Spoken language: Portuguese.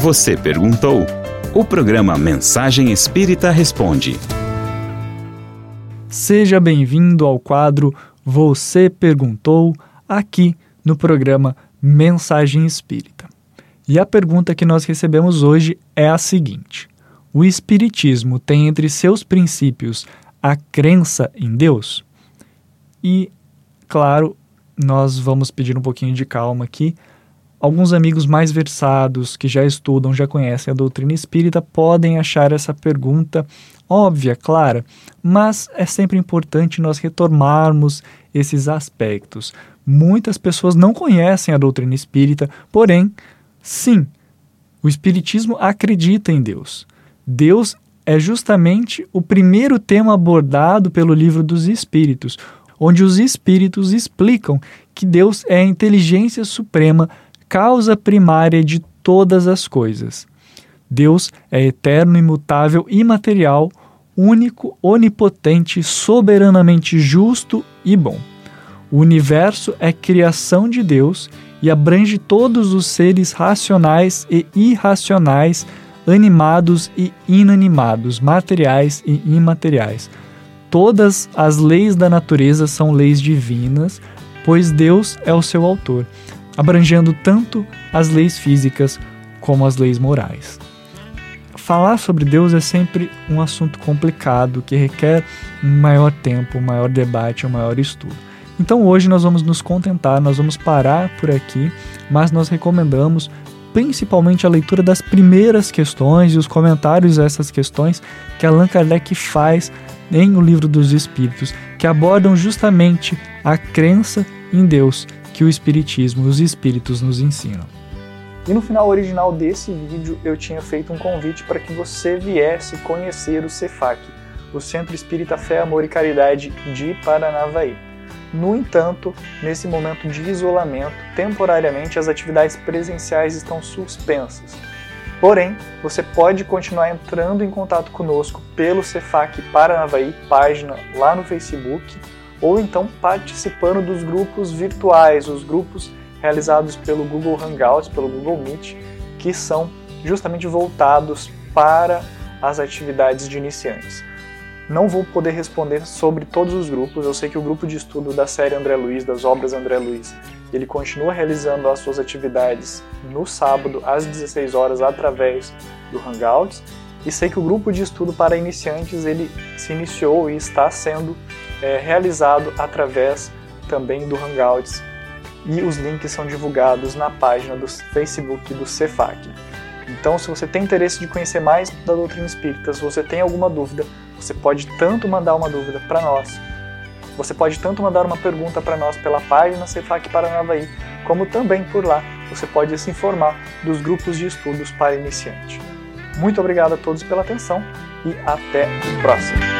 Você perguntou? O programa Mensagem Espírita Responde. Seja bem-vindo ao quadro Você Perguntou, aqui no programa Mensagem Espírita. E a pergunta que nós recebemos hoje é a seguinte: O Espiritismo tem entre seus princípios a crença em Deus? E, claro, nós vamos pedir um pouquinho de calma aqui Alguns amigos mais versados, que já estudam, já conhecem a doutrina espírita, podem achar essa pergunta óbvia, clara, mas é sempre importante nós retomarmos esses aspectos. Muitas pessoas não conhecem a doutrina espírita, porém, sim, o Espiritismo acredita em Deus. Deus é justamente o primeiro tema abordado pelo livro dos Espíritos, onde os Espíritos explicam que Deus é a inteligência suprema causa primária de todas as coisas. Deus é eterno, imutável, imaterial, único, onipotente, soberanamente justo e bom. O universo é criação de Deus e abrange todos os seres racionais e irracionais, animados e inanimados, materiais e imateriais. Todas as leis da natureza são leis divinas, pois Deus é o seu autor abrangendo tanto as leis físicas como as leis morais. Falar sobre Deus é sempre um assunto complicado que requer um maior tempo, um maior debate, um maior estudo. Então hoje nós vamos nos contentar, nós vamos parar por aqui, mas nós recomendamos principalmente a leitura das primeiras questões e os comentários a essas questões que Allan Kardec faz em O Livro dos Espíritos, que abordam justamente a crença em Deus que o Espiritismo e os Espíritos nos ensinam. E no final original desse vídeo eu tinha feito um convite para que você viesse conhecer o CEFAC, o Centro Espírita Fé, Amor e Caridade de Paranavaí. No entanto, nesse momento de isolamento, temporariamente as atividades presenciais estão suspensas. Porém, você pode continuar entrando em contato conosco pelo Cefac Paranavaí, página lá no Facebook, ou então participando dos grupos virtuais, os grupos realizados pelo Google Hangouts, pelo Google Meet, que são justamente voltados para as atividades de iniciantes. Não vou poder responder sobre todos os grupos, eu sei que o grupo de estudo da série André Luiz, das obras André Luiz, ele continua realizando as suas atividades no sábado às 16 horas através do Hangouts, e sei que o grupo de estudo para iniciantes ele se iniciou e está sendo é, realizado através também do Hangouts e os links são divulgados na página do Facebook do Cefac. Então, se você tem interesse de conhecer mais da doutrina espírita, se você tem alguma dúvida, você pode tanto mandar uma dúvida para nós, você pode tanto mandar uma pergunta para nós pela página Cefac Paranavaí, como também por lá você pode se informar dos grupos de estudos para iniciante. Muito obrigado a todos pela atenção e até o próximo.